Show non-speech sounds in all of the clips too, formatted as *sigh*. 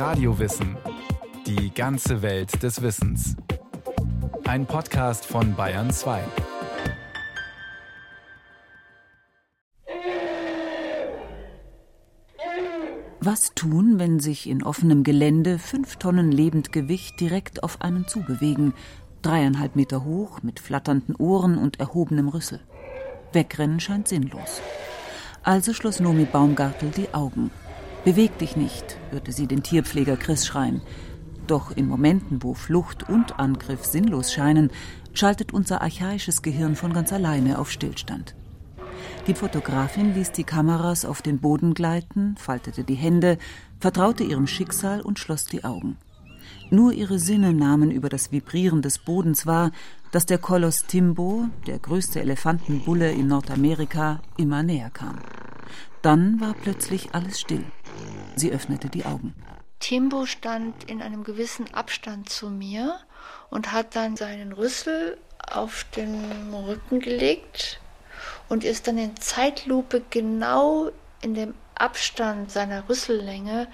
Radiowissen. Die ganze Welt des Wissens. Ein Podcast von Bayern 2. Was tun, wenn sich in offenem Gelände fünf Tonnen Lebendgewicht direkt auf einen zubewegen, dreieinhalb Meter hoch, mit flatternden Ohren und erhobenem Rüssel? Wegrennen scheint sinnlos. Also schloss Nomi Baumgartel die Augen. Beweg dich nicht, hörte sie den Tierpfleger Chris schreien. Doch in Momenten, wo Flucht und Angriff sinnlos scheinen, schaltet unser archaisches Gehirn von ganz alleine auf Stillstand. Die Fotografin ließ die Kameras auf den Boden gleiten, faltete die Hände, vertraute ihrem Schicksal und schloss die Augen. Nur ihre Sinne nahmen über das Vibrieren des Bodens wahr, dass der Koloss Timbo, der größte Elefantenbulle in Nordamerika, immer näher kam. Dann war plötzlich alles still. Sie öffnete die Augen. Timbo stand in einem gewissen Abstand zu mir und hat dann seinen Rüssel auf den Rücken gelegt und ist dann in Zeitlupe genau in dem Abstand seiner Rüssellänge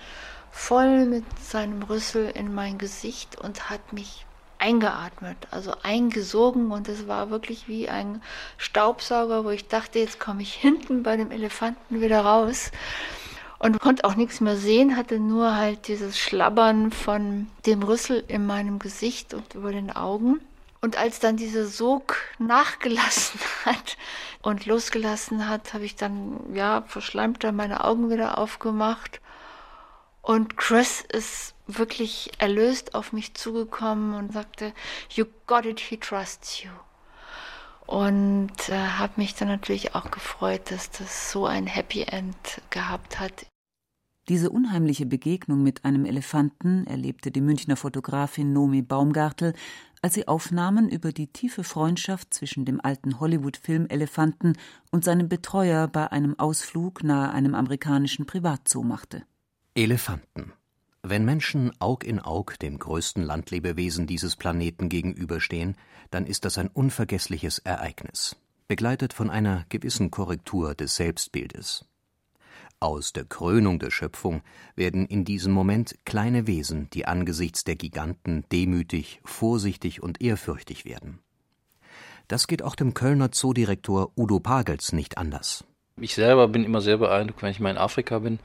voll mit seinem Rüssel in mein Gesicht und hat mich eingeatmet, also eingesogen. Und es war wirklich wie ein Staubsauger, wo ich dachte, jetzt komme ich hinten bei dem Elefanten wieder raus. Und konnte auch nichts mehr sehen, hatte nur halt dieses Schlabbern von dem Rüssel in meinem Gesicht und über den Augen. Und als dann dieser Sog nachgelassen *laughs* hat und losgelassen hat, habe ich dann ja verschleimter meine Augen wieder aufgemacht und Chris ist wirklich erlöst auf mich zugekommen und sagte, You got it, he trusts you. Und äh, habe mich dann natürlich auch gefreut, dass das so ein Happy End gehabt hat. Diese unheimliche Begegnung mit einem Elefanten erlebte die Münchner Fotografin Nomi Baumgartel, als sie Aufnahmen über die tiefe Freundschaft zwischen dem alten Hollywood-Film-Elefanten und seinem Betreuer bei einem Ausflug nahe einem amerikanischen Privatzoo machte. Elefanten. Wenn Menschen Aug in Aug dem größten Landlebewesen dieses Planeten gegenüberstehen, dann ist das ein unvergessliches Ereignis, begleitet von einer gewissen Korrektur des Selbstbildes. Aus der Krönung der Schöpfung werden in diesem Moment kleine Wesen, die angesichts der Giganten demütig, vorsichtig und ehrfürchtig werden. Das geht auch dem Kölner Zoodirektor Udo Pagels nicht anders. Ich selber bin immer sehr beeindruckt, wenn ich mal in Afrika bin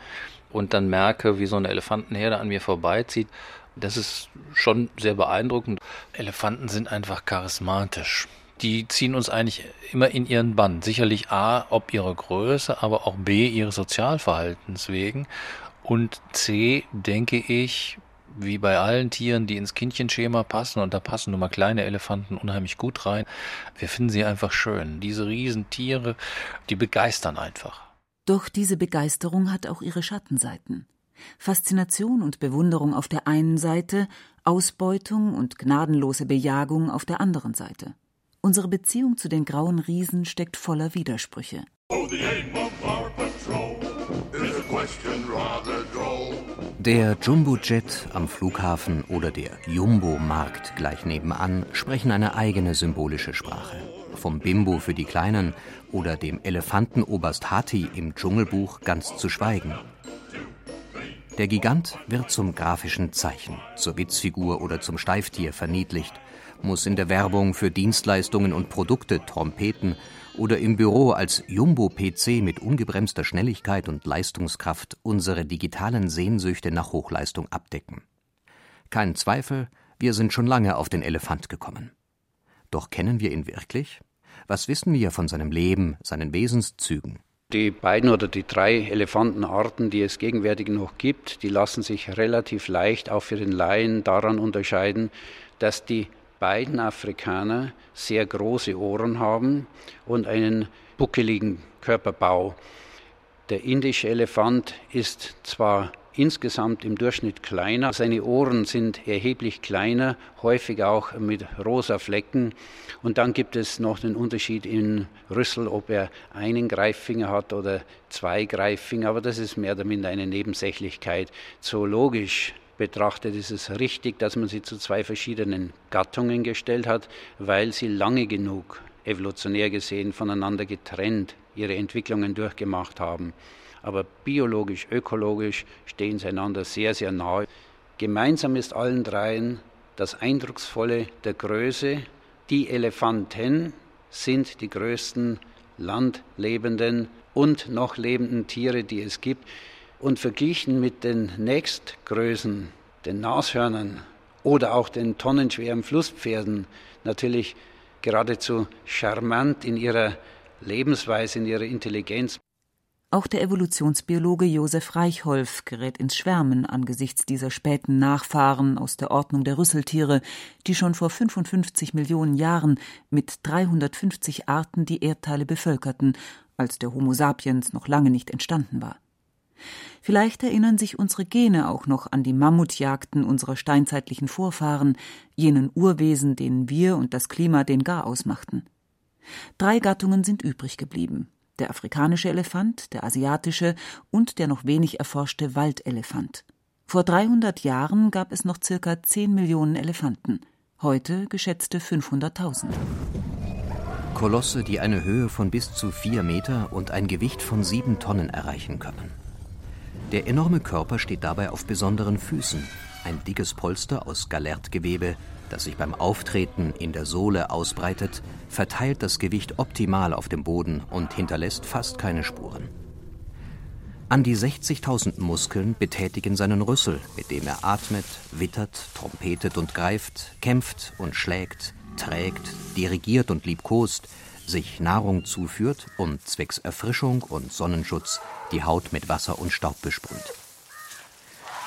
und dann merke, wie so eine Elefantenherde an mir vorbeizieht. Das ist schon sehr beeindruckend. Elefanten sind einfach charismatisch. Die ziehen uns eigentlich immer in ihren Bann. Sicherlich A, ob ihrer Größe, aber auch B, ihres Sozialverhaltens wegen. Und C, denke ich, wie bei allen Tieren, die ins Kindchenschema passen, und da passen nun mal kleine Elefanten unheimlich gut rein. Wir finden sie einfach schön. Diese Riesentiere, die begeistern einfach. Doch diese Begeisterung hat auch ihre Schattenseiten. Faszination und Bewunderung auf der einen Seite, Ausbeutung und gnadenlose Bejagung auf der anderen Seite. Unsere Beziehung zu den grauen Riesen steckt voller Widersprüche. Oh, der Jumbo-Jet am Flughafen oder der Jumbo-Markt gleich nebenan sprechen eine eigene symbolische Sprache. Vom Bimbo für die Kleinen oder dem Elefantenoberst Hati im Dschungelbuch ganz zu schweigen. Der Gigant wird zum grafischen Zeichen, zur Witzfigur oder zum Steiftier verniedlicht, muss in der Werbung für Dienstleistungen und Produkte Trompeten oder im Büro als Jumbo-PC mit ungebremster Schnelligkeit und Leistungskraft unsere digitalen Sehnsüchte nach Hochleistung abdecken. Kein Zweifel, wir sind schon lange auf den Elefant gekommen. Doch kennen wir ihn wirklich? Was wissen wir von seinem Leben, seinen Wesenszügen? Die beiden oder die drei Elefantenarten, die es gegenwärtig noch gibt, die lassen sich relativ leicht auch für den Laien daran unterscheiden, dass die beiden Afrikaner sehr große Ohren haben und einen buckeligen Körperbau. Der indische Elefant ist zwar insgesamt im Durchschnitt kleiner, seine Ohren sind erheblich kleiner, häufig auch mit rosa Flecken. Und dann gibt es noch den Unterschied in Rüssel, ob er einen Greiffinger hat oder zwei Greiffinger, aber das ist mehr oder minder eine Nebensächlichkeit. Zoologisch betrachtet ist es richtig, dass man sie zu zwei verschiedenen Gattungen gestellt hat, weil sie lange genug evolutionär gesehen voneinander getrennt ihre Entwicklungen durchgemacht haben. Aber biologisch, ökologisch stehen sie einander sehr, sehr nahe. Gemeinsam ist allen dreien das Eindrucksvolle der Größe. Die Elefanten sind die größten landlebenden und noch lebenden Tiere, die es gibt. Und verglichen mit den nächstgrößen, den Nashörnern oder auch den tonnenschweren Flusspferden, natürlich geradezu charmant in ihrer Lebensweise, in ihrer Intelligenz. Auch der Evolutionsbiologe Josef Reichholf gerät ins Schwärmen angesichts dieser späten Nachfahren aus der Ordnung der Rüsseltiere, die schon vor 55 Millionen Jahren mit 350 Arten die Erdteile bevölkerten, als der Homo sapiens noch lange nicht entstanden war. Vielleicht erinnern sich unsere Gene auch noch an die Mammutjagden unserer steinzeitlichen Vorfahren, jenen Urwesen, denen wir und das Klima den Gar ausmachten. Drei Gattungen sind übrig geblieben der afrikanische Elefant, der asiatische und der noch wenig erforschte Waldelefant. Vor 300 Jahren gab es noch circa 10 Millionen Elefanten, heute geschätzte 500.000. Kolosse, die eine Höhe von bis zu 4 Meter und ein Gewicht von 7 Tonnen erreichen können. Der enorme Körper steht dabei auf besonderen Füßen, ein dickes Polster aus Galertgewebe, das sich beim Auftreten in der Sohle ausbreitet, verteilt das Gewicht optimal auf dem Boden und hinterlässt fast keine Spuren. An die 60.000 Muskeln betätigen seinen Rüssel, mit dem er atmet, wittert, trompetet und greift, kämpft und schlägt, trägt, dirigiert und liebkost, sich Nahrung zuführt und zwecks Erfrischung und Sonnenschutz die Haut mit Wasser und Staub besprüht.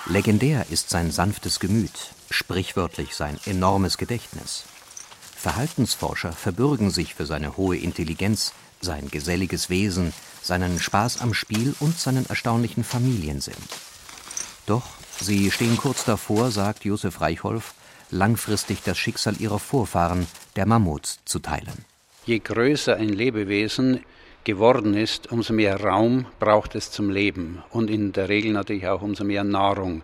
Legendär ist sein sanftes Gemüt, sprichwörtlich sein enormes Gedächtnis. Verhaltensforscher verbürgen sich für seine hohe Intelligenz, sein geselliges Wesen, seinen Spaß am Spiel und seinen erstaunlichen Familiensinn. Doch sie stehen kurz davor, sagt Josef Reichholf, langfristig das Schicksal ihrer Vorfahren, der Mammuts, zu teilen. Je größer ein Lebewesen, geworden ist, umso mehr Raum braucht es zum Leben und in der Regel natürlich auch umso mehr Nahrung.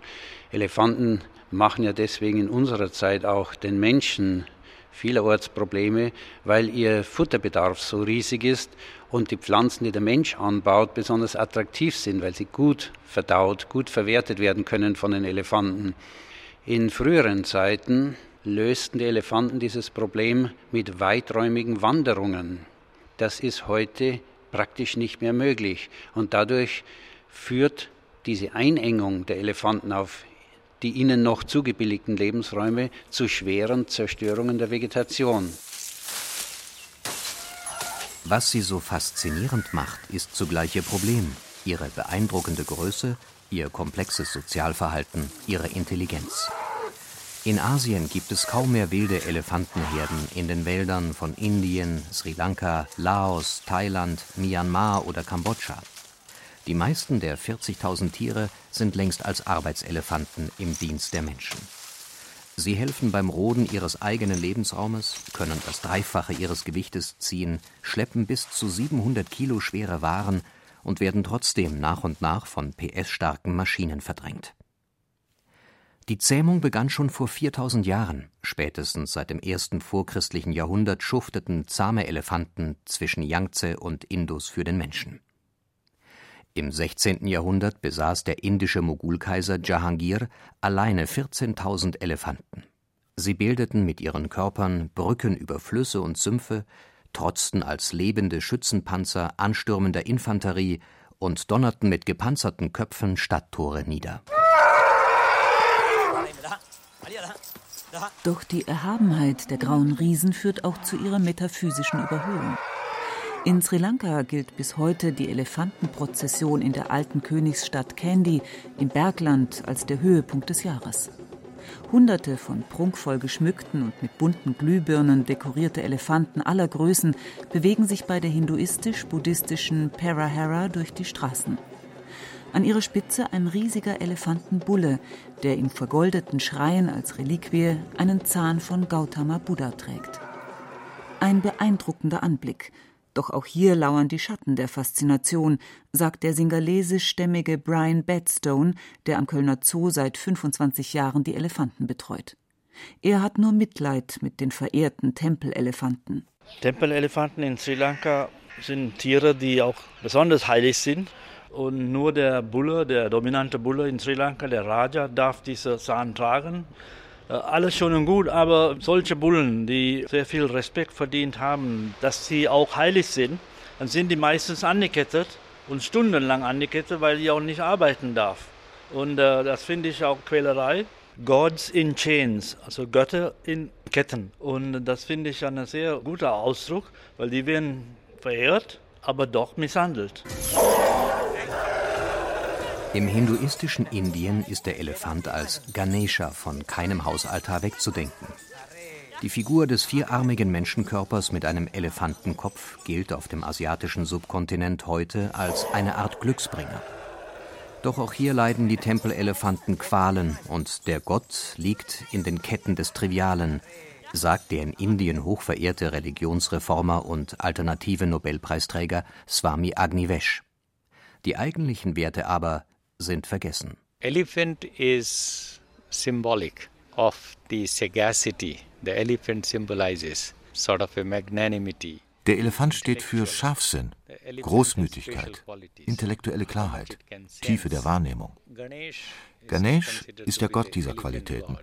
Elefanten machen ja deswegen in unserer Zeit auch den Menschen vielerorts Probleme, weil ihr Futterbedarf so riesig ist und die Pflanzen, die der Mensch anbaut, besonders attraktiv sind, weil sie gut verdaut, gut verwertet werden können von den Elefanten. In früheren Zeiten lösten die Elefanten dieses Problem mit weiträumigen Wanderungen. Das ist heute praktisch nicht mehr möglich. Und dadurch führt diese Einengung der Elefanten auf die ihnen noch zugebilligten Lebensräume zu schweren Zerstörungen der Vegetation. Was sie so faszinierend macht, ist zugleich ihr Problem, ihre beeindruckende Größe, ihr komplexes Sozialverhalten, ihre Intelligenz. In Asien gibt es kaum mehr wilde Elefantenherden in den Wäldern von Indien, Sri Lanka, Laos, Thailand, Myanmar oder Kambodscha. Die meisten der 40.000 Tiere sind längst als Arbeitselefanten im Dienst der Menschen. Sie helfen beim Roden ihres eigenen Lebensraumes, können das Dreifache ihres Gewichtes ziehen, schleppen bis zu 700 Kilo schwere Waren und werden trotzdem nach und nach von PS-starken Maschinen verdrängt. Die Zähmung begann schon vor 4000 Jahren. Spätestens seit dem ersten vorchristlichen Jahrhundert schufteten zahme Elefanten zwischen Yangtze und Indus für den Menschen. Im 16. Jahrhundert besaß der indische Mogulkaiser Jahangir alleine 14.000 Elefanten. Sie bildeten mit ihren Körpern Brücken über Flüsse und Sümpfe, trotzten als lebende Schützenpanzer anstürmender Infanterie und donnerten mit gepanzerten Köpfen Stadttore nieder. Doch die Erhabenheit der grauen Riesen führt auch zu ihrer metaphysischen Überhöhung. In Sri Lanka gilt bis heute die Elefantenprozession in der alten Königsstadt Kandy im Bergland als der Höhepunkt des Jahres. Hunderte von prunkvoll geschmückten und mit bunten Glühbirnen dekorierte Elefanten aller Größen bewegen sich bei der hinduistisch-buddhistischen Parahara durch die Straßen. An ihrer Spitze ein riesiger Elefantenbulle, der im vergoldeten Schrein als Reliquie einen Zahn von Gautama Buddha trägt. Ein beeindruckender Anblick. Doch auch hier lauern die Schatten der Faszination, sagt der singalesischstämmige Brian Bedstone, der am Kölner Zoo seit 25 Jahren die Elefanten betreut. Er hat nur Mitleid mit den verehrten Tempelelefanten. Tempelelefanten in Sri Lanka sind Tiere, die auch besonders heilig sind Und nur der Bulle, der dominante Bulle in Sri Lanka, der Raja, darf diese Zahn tragen. Äh, alles schön und gut, aber solche Bullen, die sehr viel Respekt verdient haben, dass sie auch heilig sind, dann sind die meistens angekettet und stundenlang angekettet, weil die auch nicht arbeiten darf. Und äh, das finde ich auch Quälerei. Gods in Chains, also Götter in Ketten. Und das finde ich ein sehr guter Ausdruck, weil die werden verehrt, aber doch misshandelt. Im hinduistischen Indien ist der Elefant als Ganesha von keinem Hausaltar wegzudenken. Die Figur des vierarmigen Menschenkörpers mit einem Elefantenkopf gilt auf dem asiatischen Subkontinent heute als eine Art Glücksbringer. Doch auch hier leiden die Tempelelefanten Qualen und der Gott liegt in den Ketten des Trivialen, sagt der in Indien hochverehrte Religionsreformer und alternative Nobelpreisträger Swami Agnivesh. Die eigentlichen Werte aber sind vergessen. Elephant is symbolic of the sagacity. The elephant symbolizes sort of a magnanimity. Der Elefant steht für Scharfsinn, Großmütigkeit, intellektuelle Klarheit, Tiefe der Wahrnehmung. Ganesh ist der Gott dieser Qualitäten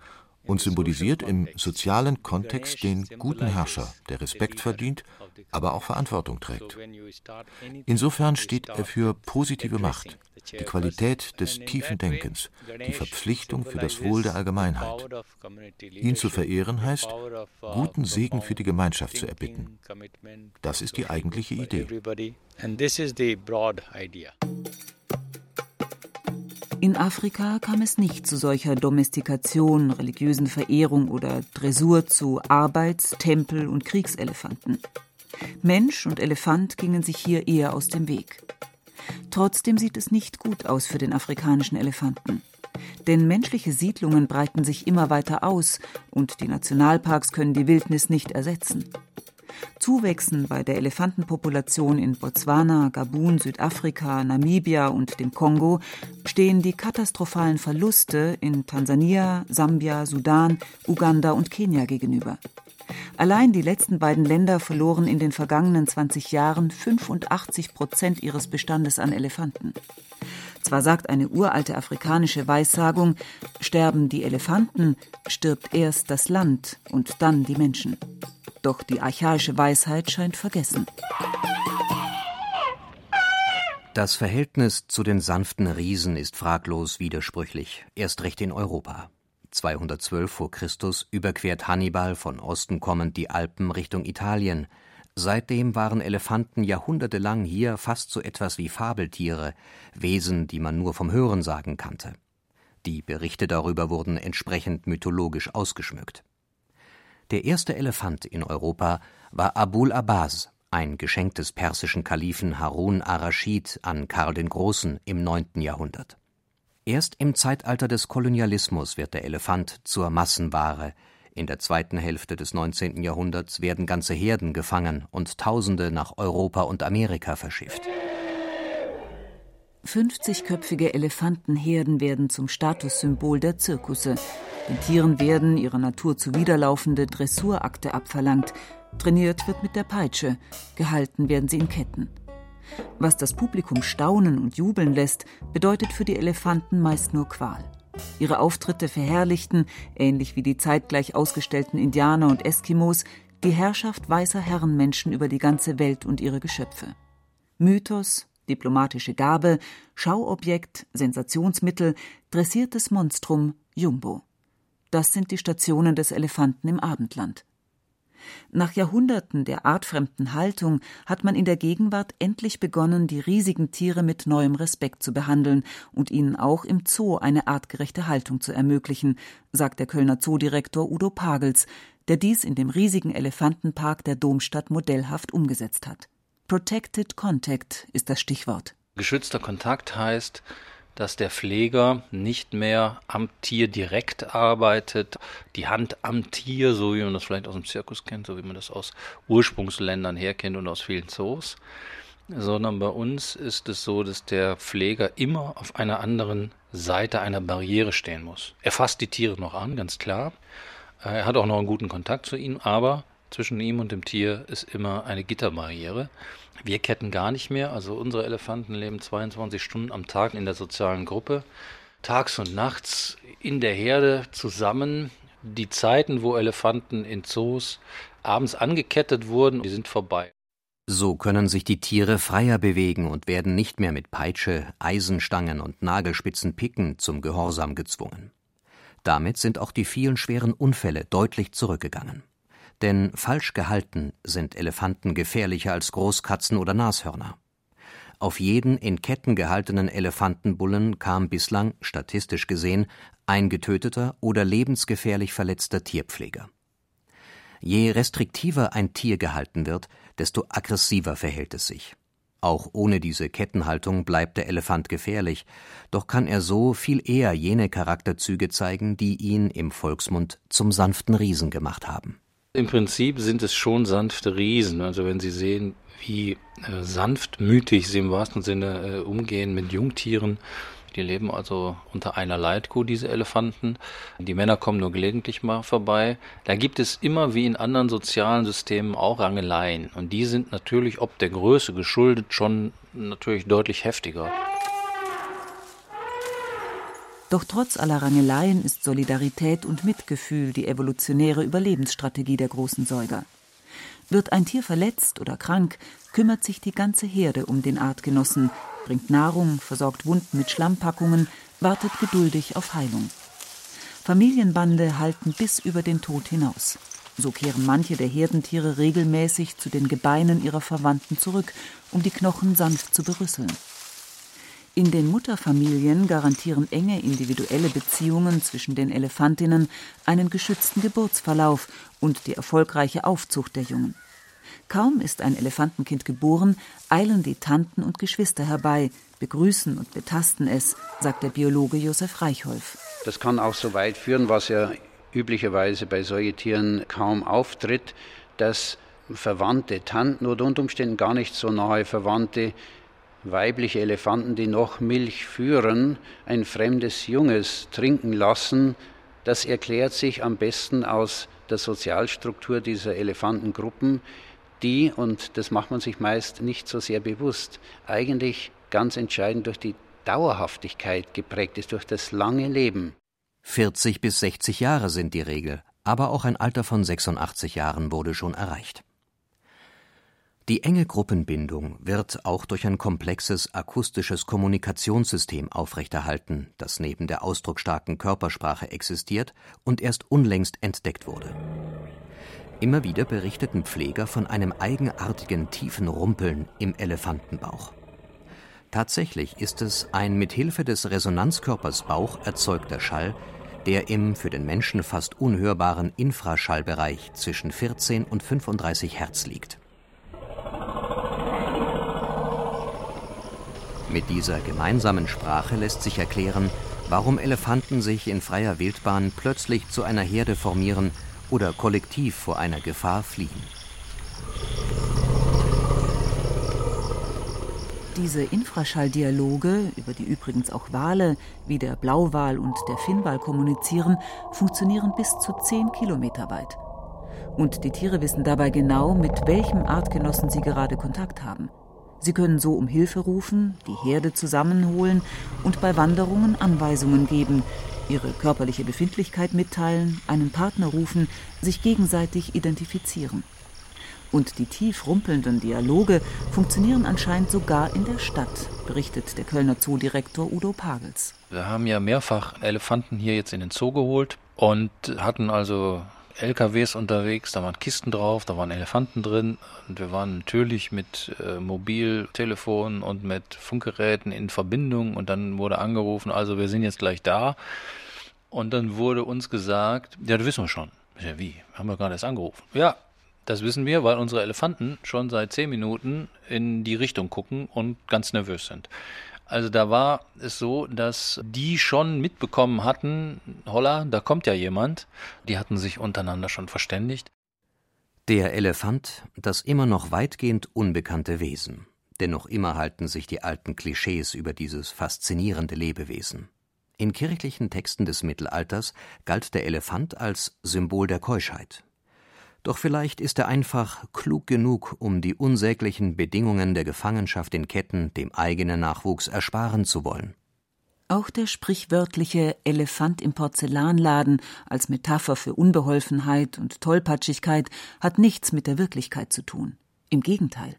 und symbolisiert im sozialen Kontext den guten Herrscher, der Respekt verdient, aber auch Verantwortung trägt. Insofern steht er für positive Macht, die Qualität des tiefen Denkens, die Verpflichtung für das Wohl der Allgemeinheit. Ihn zu verehren heißt, guten Segen für die Gemeinschaft zu erbitten. Das ist die eigentliche Idee. In Afrika kam es nicht zu solcher Domestikation, religiösen Verehrung oder Dressur zu Arbeits-, Tempel- und Kriegselefanten. Mensch und Elefant gingen sich hier eher aus dem Weg. Trotzdem sieht es nicht gut aus für den afrikanischen Elefanten. Denn menschliche Siedlungen breiten sich immer weiter aus und die Nationalparks können die Wildnis nicht ersetzen. Zuwächsen bei der Elefantenpopulation in Botswana, Gabun, Südafrika, Namibia und dem Kongo stehen die katastrophalen Verluste in Tansania, Sambia, Sudan, Uganda und Kenia gegenüber. Allein die letzten beiden Länder verloren in den vergangenen 20 Jahren 85 Prozent ihres Bestandes an Elefanten. Zwar sagt eine uralte afrikanische Weissagung, sterben die Elefanten, stirbt erst das Land und dann die Menschen. Doch die archaische Weisheit scheint vergessen. Das Verhältnis zu den sanften Riesen ist fraglos widersprüchlich, erst recht in Europa. 212 vor Christus überquert Hannibal von Osten kommend die Alpen Richtung Italien. Seitdem waren Elefanten jahrhundertelang hier fast so etwas wie Fabeltiere, Wesen, die man nur vom Hörensagen kannte. Die Berichte darüber wurden entsprechend mythologisch ausgeschmückt. Der erste Elefant in Europa war Abul Abbas, ein Geschenk des persischen Kalifen Harun ar-Raschid an Karl den Großen im 9. Jahrhundert. Erst im Zeitalter des Kolonialismus wird der Elefant zur Massenware. In der zweiten Hälfte des 19. Jahrhunderts werden ganze Herden gefangen und Tausende nach Europa und Amerika verschifft. 50-köpfige Elefantenherden werden zum Statussymbol der Zirkusse. Den Tieren werden ihrer Natur zuwiderlaufende Dressurakte abverlangt. Trainiert wird mit der Peitsche, gehalten werden sie in Ketten. Was das Publikum staunen und jubeln lässt, bedeutet für die Elefanten meist nur Qual. Ihre Auftritte verherrlichten, ähnlich wie die zeitgleich ausgestellten Indianer und Eskimos, die Herrschaft weißer Herrenmenschen über die ganze Welt und ihre Geschöpfe. Mythos, diplomatische Gabe, Schauobjekt, Sensationsmittel, dressiertes Monstrum, Jumbo. Das sind die Stationen des Elefanten im Abendland. Nach Jahrhunderten der artfremden Haltung hat man in der Gegenwart endlich begonnen, die riesigen Tiere mit neuem Respekt zu behandeln und ihnen auch im Zoo eine artgerechte Haltung zu ermöglichen, sagt der Kölner Zoodirektor Udo Pagels, der dies in dem riesigen Elefantenpark der Domstadt modellhaft umgesetzt hat. Protected Contact ist das Stichwort. Geschützter Kontakt heißt, dass der Pfleger nicht mehr am Tier direkt arbeitet, die Hand am Tier, so wie man das vielleicht aus dem Zirkus kennt, so wie man das aus Ursprungsländern herkennt und aus vielen Zoos, sondern bei uns ist es so, dass der Pfleger immer auf einer anderen Seite einer Barriere stehen muss. Er fasst die Tiere noch an, ganz klar. Er hat auch noch einen guten Kontakt zu ihnen, aber Zwischen ihm und dem Tier ist immer eine Gitterbarriere. Wir ketten gar nicht mehr. Also unsere Elefanten leben 22 Stunden am Tag in der sozialen Gruppe. Tags und nachts in der Herde zusammen. Die Zeiten, wo Elefanten in Zoos abends angekettet wurden, die sind vorbei. So können sich die Tiere freier bewegen und werden nicht mehr mit Peitsche, Eisenstangen und Nagelspitzen picken zum Gehorsam gezwungen. Damit sind auch die vielen schweren Unfälle deutlich zurückgegangen. Denn falsch gehalten sind Elefanten gefährlicher als Großkatzen oder Nashörner. Auf jeden in Ketten gehaltenen Elefantenbullen kam bislang, statistisch gesehen, ein getöteter oder lebensgefährlich verletzter Tierpfleger. Je restriktiver ein Tier gehalten wird, desto aggressiver verhält es sich. Auch ohne diese Kettenhaltung bleibt der Elefant gefährlich, doch kann er so viel eher jene Charakterzüge zeigen, die ihn im Volksmund zum sanften Riesen gemacht haben. Im Prinzip sind es schon sanfte Riesen. Also wenn Sie sehen, wie äh, sanftmütig sie im wahrsten Sinne äh, umgehen mit Jungtieren. Die leben also unter einer Leitkuh, diese Elefanten. Die Männer kommen nur gelegentlich mal vorbei. Da gibt es immer wie in anderen sozialen Systemen auch Rangeleien. Und die sind natürlich ob der Größe geschuldet schon natürlich deutlich heftiger. Doch trotz aller Rangeleien ist Solidarität und Mitgefühl die evolutionäre Überlebensstrategie der großen Säuger. Wird ein Tier verletzt oder krank, kümmert sich die ganze Herde um den Artgenossen, bringt Nahrung, versorgt Wunden mit Schlammpackungen, wartet geduldig auf Heilung. Familienbande halten bis über den Tod hinaus. So kehren manche der Herdentiere regelmäßig zu den Gebeinen ihrer Verwandten zurück, um die Knochen sanft zu berüsseln. In den Mutterfamilien garantieren enge individuelle Beziehungen zwischen den Elefantinnen einen geschützten Geburtsverlauf und die erfolgreiche Aufzucht der Jungen. Kaum ist ein Elefantenkind geboren, eilen die Tanten und Geschwister herbei, begrüßen und betasten es, sagt der Biologe Josef Reichholf. Das kann auch so weit führen, was ja üblicherweise bei Säugetieren kaum auftritt, dass Verwandte, Tanten oder unter Umständen gar nicht so nahe Verwandte weibliche Elefanten, die noch Milch führen, ein fremdes Junges trinken lassen, das erklärt sich am besten aus der Sozialstruktur dieser Elefantengruppen, die, und das macht man sich meist nicht so sehr bewusst, eigentlich ganz entscheidend durch die Dauerhaftigkeit geprägt ist, durch das lange Leben. 40 bis 60 Jahre sind die Regel, aber auch ein Alter von 86 Jahren wurde schon erreicht. Die enge Gruppenbindung wird auch durch ein komplexes akustisches Kommunikationssystem aufrechterhalten, das neben der ausdrucksstarken Körpersprache existiert und erst unlängst entdeckt wurde. Immer wieder berichteten Pfleger von einem eigenartigen tiefen Rumpeln im Elefantenbauch. Tatsächlich ist es ein mit Hilfe des Resonanzkörpers Bauch erzeugter Schall, der im für den Menschen fast unhörbaren Infraschallbereich zwischen 14 und 35 Hertz liegt Mit dieser gemeinsamen Sprache lässt sich erklären, warum Elefanten sich in freier Wildbahn plötzlich zu einer Herde formieren oder kollektiv vor einer Gefahr fliehen. Diese Infraschalldialoge, über die übrigens auch Wale wie der Blauwal und der Finnwal kommunizieren, funktionieren bis zu 10 Kilometer weit. Und die Tiere wissen dabei genau, mit welchem Artgenossen sie gerade Kontakt haben. Sie können so um Hilfe rufen, die Herde zusammenholen und bei Wanderungen Anweisungen geben, ihre körperliche Befindlichkeit mitteilen, einen Partner rufen, sich gegenseitig identifizieren. Und die tief rumpelnden Dialoge funktionieren anscheinend sogar in der Stadt, berichtet der Kölner Zoodirektor Udo Pagels. Wir haben ja mehrfach Elefanten hier jetzt in den Zoo geholt und hatten also LKWs unterwegs, da waren Kisten drauf, da waren Elefanten drin und wir waren natürlich mit äh, Mobiltelefon und mit Funkgeräten in Verbindung und dann wurde angerufen, also wir sind jetzt gleich da und dann wurde uns gesagt, ja, das wissen wir schon. Ja, wie? Haben wir gerade erst angerufen. Ja, das wissen wir, weil unsere Elefanten schon seit zehn Minuten in die Richtung gucken und ganz nervös sind. Also da war es so, dass die schon mitbekommen hatten, holla, da kommt ja jemand. Die hatten sich untereinander schon verständigt. Der Elefant, das immer noch weitgehend unbekannte Wesen. Denn noch immer halten sich die alten Klischees über dieses faszinierende Lebewesen. In kirchlichen Texten des Mittelalters galt der Elefant als Symbol der Keuschheit. Doch vielleicht ist er einfach klug genug, um die unsäglichen Bedingungen der Gefangenschaft in Ketten dem eigenen Nachwuchs ersparen zu wollen. Auch der sprichwörtliche Elefant im Porzellanladen als Metapher für Unbeholfenheit und Tollpatschigkeit hat nichts mit der Wirklichkeit zu tun. Im Gegenteil.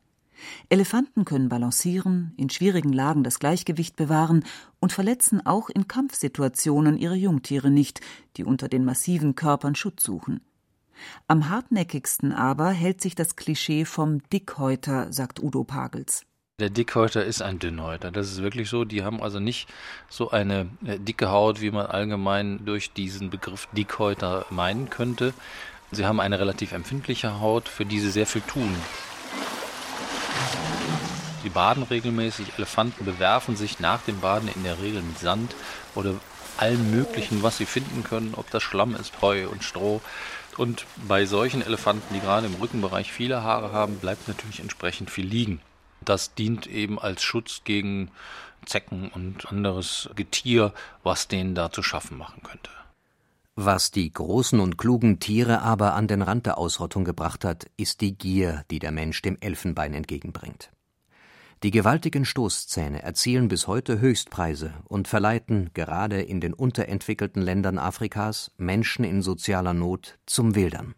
Elefanten können balancieren, in schwierigen Lagen das Gleichgewicht bewahren und verletzen auch in Kampfsituationen ihre Jungtiere nicht, die unter den massiven Körpern Schutz suchen. Am hartnäckigsten aber hält sich das Klischee vom Dickhäuter, sagt Udo Pagels. Der Dickhäuter ist ein Dünnhäuter. Das ist wirklich so. Die haben also nicht so eine äh, dicke Haut, wie man allgemein durch diesen Begriff Dickhäuter meinen könnte. Sie haben eine relativ empfindliche Haut, für die sie sehr viel tun. Sie baden regelmäßig. Elefanten bewerfen sich nach dem Baden in der Regel mit Sand oder allem Möglichen, was sie finden können, ob das Schlamm ist, Heu und Stroh. Und bei solchen Elefanten, die gerade im Rückenbereich viele Haare haben, bleibt natürlich entsprechend viel liegen. Das dient eben als Schutz gegen Zecken und anderes Getier, was denen da zu schaffen machen könnte. Was die großen und klugen Tiere aber an den Rand der Ausrottung gebracht hat, ist die Gier, die der Mensch dem Elfenbein entgegenbringt. Die gewaltigen Stoßzähne erzielen bis heute Höchstpreise und verleiten, gerade in den unterentwickelten Ländern Afrikas, Menschen in sozialer Not zum Wildern.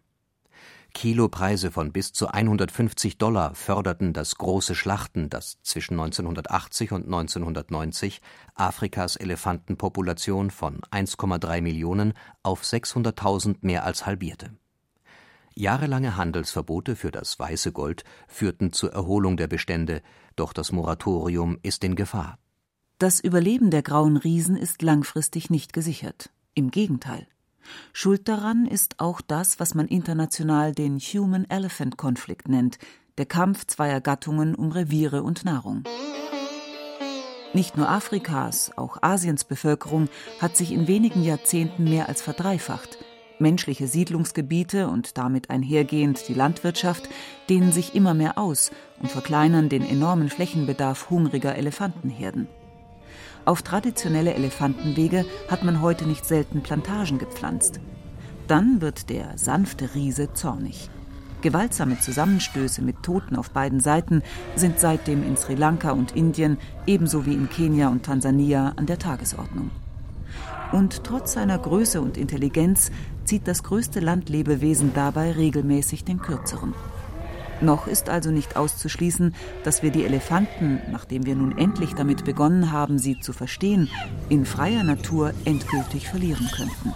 Kilopreise von bis zu 150 Dollar förderten das große Schlachten, das zwischen 1980 und 1990 Afrikas Elefantenpopulation von 1,3 Millionen auf 600.000 mehr als halbierte. Jahrelange Handelsverbote für das weiße Gold führten zur Erholung der Bestände, doch das Moratorium ist in Gefahr. Das Überleben der grauen Riesen ist langfristig nicht gesichert. Im Gegenteil. Schuld daran ist auch das, was man international den Human-Elephant-Konflikt nennt, der Kampf zweier Gattungen um Reviere und Nahrung. Nicht nur Afrikas, auch Asiens Bevölkerung hat sich in wenigen Jahrzehnten mehr als verdreifacht. Menschliche Siedlungsgebiete und damit einhergehend die Landwirtschaft dehnen sich immer mehr aus und verkleinern den enormen Flächenbedarf hungriger Elefantenherden. Auf traditionelle Elefantenwege hat man heute nicht selten Plantagen gepflanzt. Dann wird der sanfte Riese zornig. Gewaltsame Zusammenstöße mit Toten auf beiden Seiten sind seitdem in Sri Lanka und Indien ebenso wie in Kenia und Tansania an der Tagesordnung. Und trotz seiner Größe und Intelligenz zieht das größte Landlebewesen dabei regelmäßig den kürzeren. Noch ist also nicht auszuschließen, dass wir die Elefanten, nachdem wir nun endlich damit begonnen haben, sie zu verstehen, in freier Natur endgültig verlieren könnten.